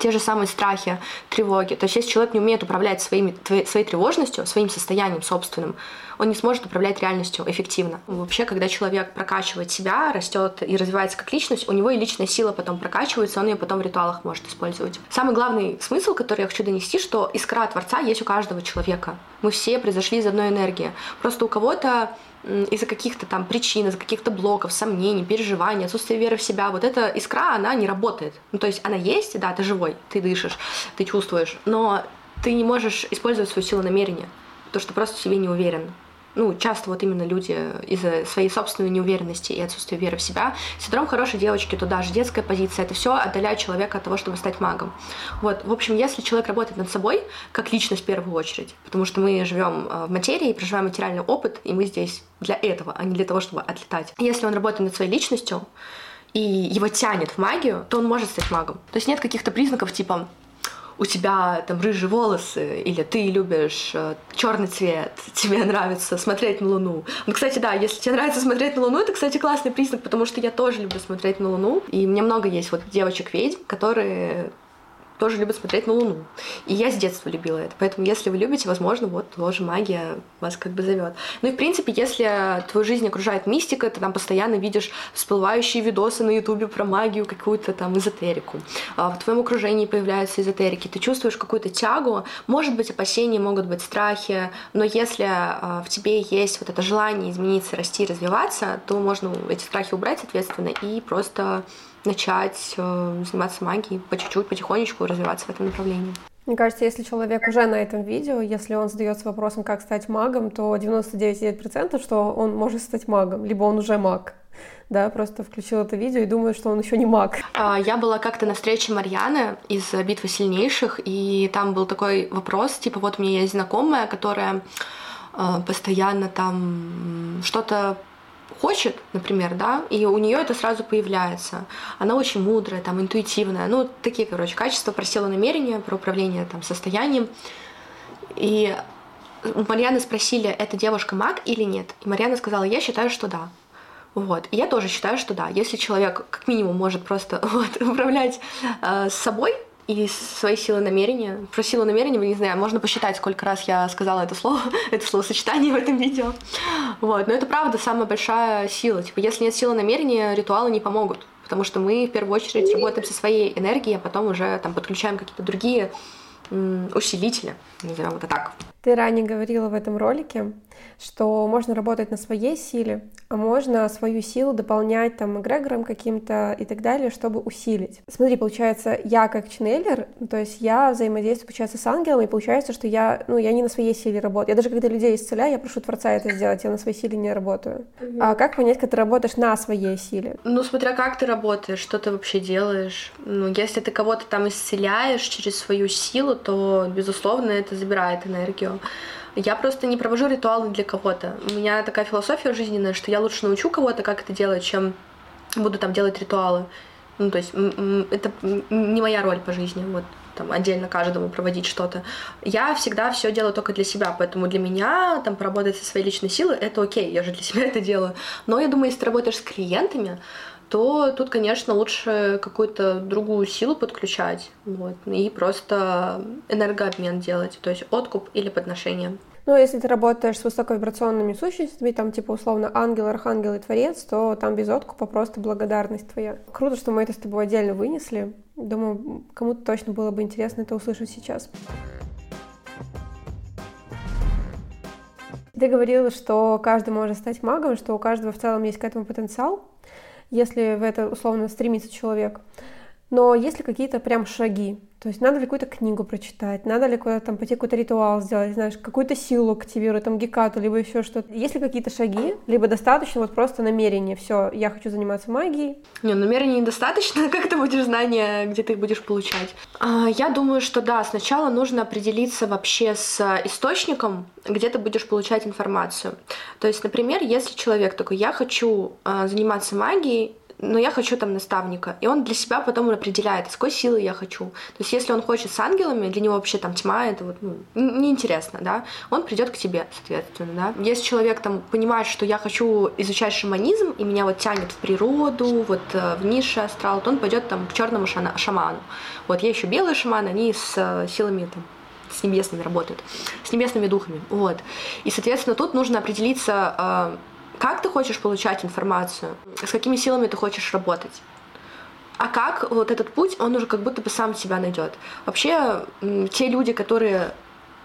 те же самые страхи, тревоги. То есть если человек не умеет управлять своими, своей тревожностью, своим состоянием собственным, он не сможет управлять реальностью эффективно. Вообще, когда человек прокачивает себя, растет и развивается как личность, у него и личная сила потом прокачивается, он ее потом в ритуалах может использовать. Самый главный смысл, который я хочу донести, что искра Творца есть у каждого человека. Мы все произошли из одной энергии. Просто у кого-то из-за каких-то там причин, из-за каких-то блоков, сомнений, переживаний, отсутствия веры в себя, вот эта искра, она не работает. Ну, то есть она есть, да, ты живой, ты дышишь, ты чувствуешь, но ты не можешь использовать свою силу намерения, потому что просто в себе не уверен ну, часто вот именно люди из-за своей собственной неуверенности и отсутствия веры в себя. Синдром хорошей девочки, туда же детская позиция, это все отдаляет человека от того, чтобы стать магом. Вот, в общем, если человек работает над собой, как личность в первую очередь, потому что мы живем э, в материи, проживаем материальный опыт, и мы здесь для этого, а не для того, чтобы отлетать. Если он работает над своей личностью, и его тянет в магию, то он может стать магом. То есть нет каких-то признаков типа у тебя там рыжие волосы, или ты любишь э, черный цвет, тебе нравится смотреть на Луну. Ну, кстати, да, если тебе нравится смотреть на Луну, это, кстати, классный признак, потому что я тоже люблю смотреть на Луну. И мне много есть вот девочек-ведьм, которые тоже любят смотреть на Луну. И я с детства любила это. Поэтому, если вы любите, возможно, вот тоже магия вас как бы зовет. Ну и, в принципе, если твою жизнь окружает мистика, ты там постоянно видишь всплывающие видосы на Ютубе про магию, какую-то там эзотерику. А в твоем окружении появляются эзотерики, ты чувствуешь какую-то тягу. Может быть, опасения, могут быть страхи, но если а, в тебе есть вот это желание измениться, расти, развиваться, то можно эти страхи убрать, соответственно, и просто начать э, заниматься магией по чуть-чуть, потихонечку развиваться в этом направлении.
Мне кажется, если человек уже на этом видео, если он задается вопросом, как стать магом, то 99,9% что он может стать магом, либо он уже маг. Да, просто включил это видео и думаю, что он еще не маг.
А, я была как-то на встрече Марьяны из «Битвы сильнейших», и там был такой вопрос, типа, вот у меня есть знакомая, которая э, постоянно там что-то хочет, например, да, и у нее это сразу появляется. Она очень мудрая, там, интуитивная, ну, такие, короче, качества про силу намерения, про управление там состоянием. И у Марьяны спросили, это девушка маг или нет? И Марьяна сказала, я считаю, что да. Вот. И я тоже считаю, что да. Если человек как минимум может просто вот, управлять э, собой, и свои силы намерения. Про силу намерения, не знаю, можно посчитать, сколько раз я сказала это слово, это словосочетание в этом видео. Вот. Но это правда самая большая сила. Типа, если нет силы намерения, ритуалы не помогут. Потому что мы в первую очередь работаем со своей энергией, а потом уже там подключаем какие-то другие усилители, назовем это так.
Ты ранее говорила в этом ролике, что можно работать на своей силе, а можно свою силу дополнять там эгрегором каким-то и так далее, чтобы усилить. Смотри, получается, я как ченнелер, то есть я взаимодействую, получается, с ангелом, и получается, что я, ну, я не на своей силе работаю. Я даже когда людей исцеляю, я прошу Творца это сделать, я на своей силе не работаю. А как понять, когда ты работаешь на своей силе?
Ну, смотря как ты работаешь, что ты вообще делаешь. Ну, если ты кого-то там исцеляешь через свою силу, то, безусловно, это забирает энергию. Я просто не провожу ритуалы для кого-то. У меня такая философия жизненная, что я лучше научу кого-то, как это делать, чем буду там делать ритуалы. Ну, то есть это не моя роль по жизни, вот там отдельно каждому проводить что-то. Я всегда все делаю только для себя, поэтому для меня там поработать со своей личной силой это окей, я же для себя это делаю. Но я думаю, если ты работаешь с клиентами, то тут, конечно, лучше какую-то другую силу подключать вот, и просто энергообмен делать, то есть откуп или подношение.
Ну, если ты работаешь с высоковибрационными сущностями, там типа условно ангел, архангел и творец, то там без откупа просто благодарность твоя. Круто, что мы это с тобой отдельно вынесли. Думаю, кому-то точно было бы интересно это услышать сейчас. Ты говорила, что каждый может стать магом, что у каждого в целом есть к этому потенциал если в это условно стремится человек. Но есть ли какие-то прям шаги? То есть надо ли какую-то книгу прочитать, надо ли куда-то там пойти какой-то ритуал сделать, знаешь, какую-то силу активировать, там гекату, либо еще что-то. Есть ли какие-то шаги, либо достаточно вот просто намерение, все, я хочу заниматься магией?
Не, намерения недостаточно, как ты будешь знания, где ты их будешь получать? А, я думаю, что да, сначала нужно определиться вообще с источником, где ты будешь получать информацию. То есть, например, если человек такой, я хочу а, заниматься магией, но я хочу там наставника. И он для себя потом определяет, с какой силы я хочу. То есть если он хочет с ангелами, для него вообще там тьма, это вот ну, неинтересно, да, он придет к тебе, соответственно, да. Если человек там понимает, что я хочу изучать шаманизм, и меня вот тянет в природу, вот э, в низший астрал, то он пойдет там к черному шаману. Вот я еще белые шаманы, они с э, силами там с небесными работают, с небесными духами, вот. И, соответственно, тут нужно определиться, э, как ты хочешь получать информацию, с какими силами ты хочешь работать. А как вот этот путь, он уже как будто бы сам себя найдет. Вообще, те люди, которые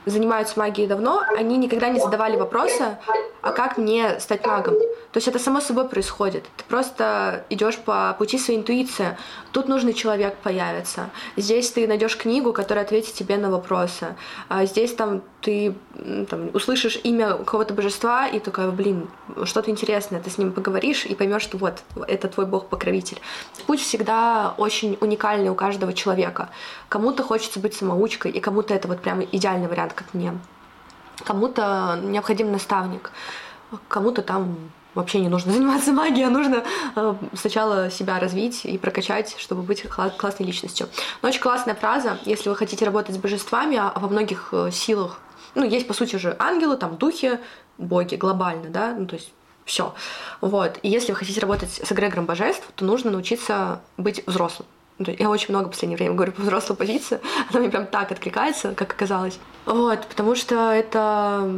занимаются магией давно, они никогда не задавали вопроса, а как мне стать магом? То есть это само собой происходит. Ты просто идешь по пути своей интуиции. Тут нужный человек появится. Здесь ты найдешь книгу, которая ответит тебе на вопросы. А здесь там ты там, услышишь имя какого-то божества и такая, блин, что-то интересное, ты с ним поговоришь и поймешь, что вот, это твой бог-покровитель. Путь всегда очень уникальный у каждого человека. Кому-то хочется быть самоучкой, и кому-то это вот прям идеальный вариант, как мне. Кому-то необходим наставник, кому-то там вообще не нужно заниматься магией, а нужно э, сначала себя развить и прокачать, чтобы быть классной личностью. Но очень классная фраза, если вы хотите работать с божествами, а во многих э, силах, ну, есть, по сути же, ангелы, там, духи, боги глобально, да, ну, то есть все. Вот. И если вы хотите работать с эгрегором божеств, то нужно научиться быть взрослым. Я очень много в последнее время говорю по взрослой позиции. Она мне прям так откликается, как оказалось. Вот, потому что это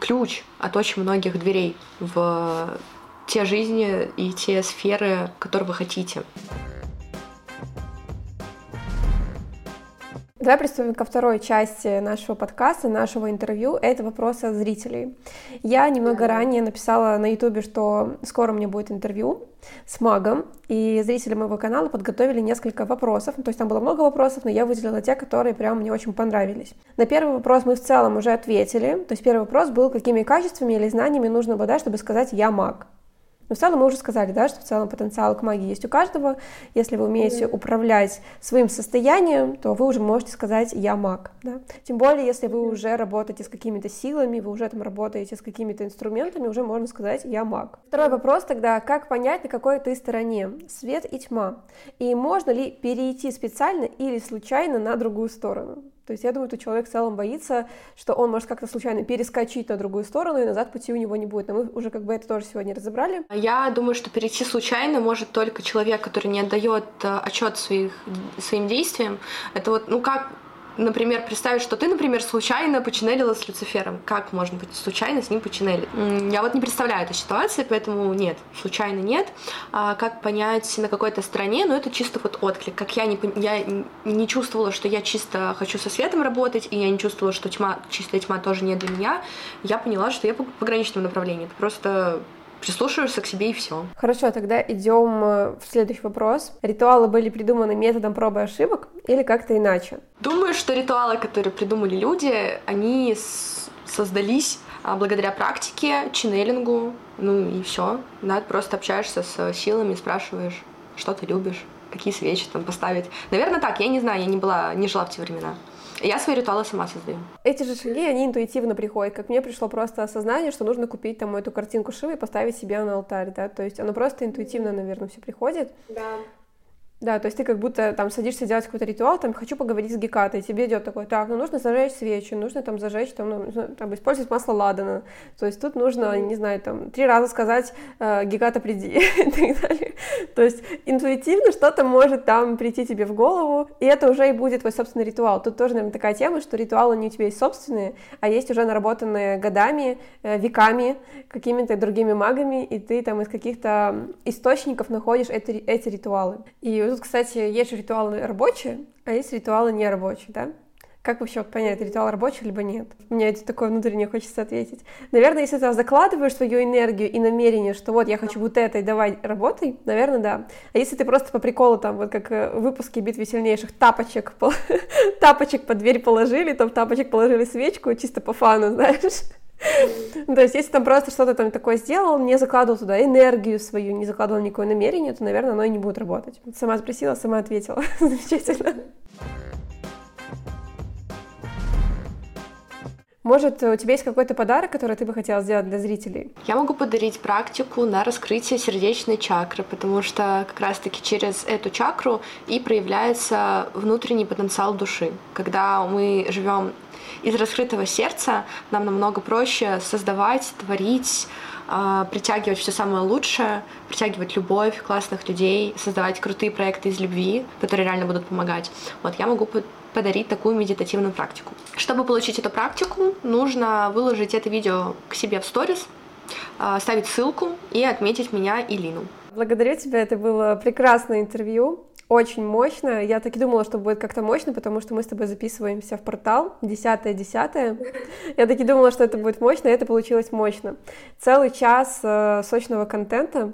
ключ от очень многих дверей в те жизни и те сферы, которые вы хотите.
Давай приступим ко второй части нашего подкаста, нашего интервью. Это вопросы от зрителей. Я немного ранее написала на ютубе, что скоро у меня будет интервью с магом, и зрители моего канала подготовили несколько вопросов. То есть там было много вопросов, но я выделила те, которые прям мне очень понравились. На первый вопрос мы в целом уже ответили. То есть первый вопрос был, какими качествами или знаниями нужно обладать, чтобы сказать «я маг». Но в целом мы уже сказали, да, что в целом потенциал к магии есть у каждого. Если вы умеете управлять своим состоянием, то вы уже можете сказать «я маг». Да? Тем более, если вы уже работаете с какими-то силами, вы уже там работаете с какими-то инструментами, уже можно сказать «я маг». Второй вопрос тогда, как понять, на какой ты стороне? Свет и тьма. И можно ли перейти специально или случайно на другую сторону? То есть я думаю, что человек в целом боится, что он может как-то случайно перескочить на другую сторону, и назад пути у него не будет. Но мы уже как бы это тоже сегодня разобрали.
Я думаю, что перейти случайно может только человек, который не отдает э, отчет своих, своим действиям. Это вот, ну как например, представить, что ты, например, случайно починелила с Люцифером. Как можно быть случайно с ним починелить? Я вот не представляю этой ситуации, поэтому нет, случайно нет. А как понять на какой-то стороне, ну это чисто вот отклик. Как я не, я не чувствовала, что я чисто хочу со светом работать, и я не чувствовала, что тьма, чистая тьма тоже не для меня, я поняла, что я по пограничному направлению. Это просто прислушиваешься к себе и все.
Хорошо, тогда идем э, в следующий вопрос. Ритуалы были придуманы методом пробы и ошибок или как-то иначе?
Думаю, что ритуалы, которые придумали люди, они создались а, благодаря практике, ченнелингу, ну и все. Да, просто общаешься с силами, спрашиваешь, что ты любишь, какие свечи там поставить. Наверное, так, я не знаю, я не была, не жила в те времена. Я свои ритуалы сама создаю.
Эти же шаги, они интуитивно приходят. Как мне пришло просто осознание, что нужно купить там эту картинку Шивы и поставить себе на алтарь, да, то есть оно просто интуитивно, наверное, все приходит.
Да.
Да, то есть ты как будто там садишься делать какой-то ритуал, там хочу поговорить с Гекатой, тебе идет такой, так, ну нужно зажечь свечи, нужно там зажечь, там, ну, там использовать масло ладана, то есть тут нужно, не знаю, там три раза сказать э, Геката приди и так далее. То есть интуитивно что-то может там прийти тебе в голову, и это уже и будет твой собственный ритуал. Тут тоже, наверное, такая тема, что ритуалы не у тебя есть собственные, а есть уже наработанные годами, э, веками, какими-то другими магами, и ты там из каких-то источников находишь эти, эти ритуалы. И тут, кстати, есть же ритуалы рабочие, а есть ритуалы нерабочие, да? Как вообще понять, ритуал рабочий либо нет? У меня это такое внутреннее хочется ответить. Наверное, если ты закладываешь свою энергию и намерение, что вот я хочу вот это и давай работай, наверное, да. А если ты просто по приколу там, вот как э, в выпуске битвы сильнейших, тапочек, тапочек под дверь положили, там тапочек положили свечку, чисто по фану, знаешь, то есть, если там просто что-то там такое сделал, не закладывал туда энергию свою, не закладывал никакое намерение, то, наверное, оно и не будет работать. Сама спросила, сама ответила. Замечательно. Может, у тебя есть какой-то подарок, который ты бы хотела сделать для зрителей?
Я могу подарить практику на раскрытие сердечной чакры, потому что как раз-таки через эту чакру и проявляется внутренний потенциал души. Когда мы живем из раскрытого сердца нам намного проще создавать, творить, а, притягивать все самое лучшее, притягивать любовь, классных людей, создавать крутые проекты из любви, которые реально будут помогать. Вот я могу подарить такую медитативную практику. Чтобы получить эту практику, нужно выложить это видео к себе в сторис, а, ставить ссылку и отметить меня и Лину.
Благодарю тебя, это было прекрасное интервью очень мощно. Я так и думала, что будет как-то мощно, потому что мы с тобой записываемся в портал 10-10. Я так и думала, что это будет мощно, и это получилось мощно. Целый час э, сочного контента.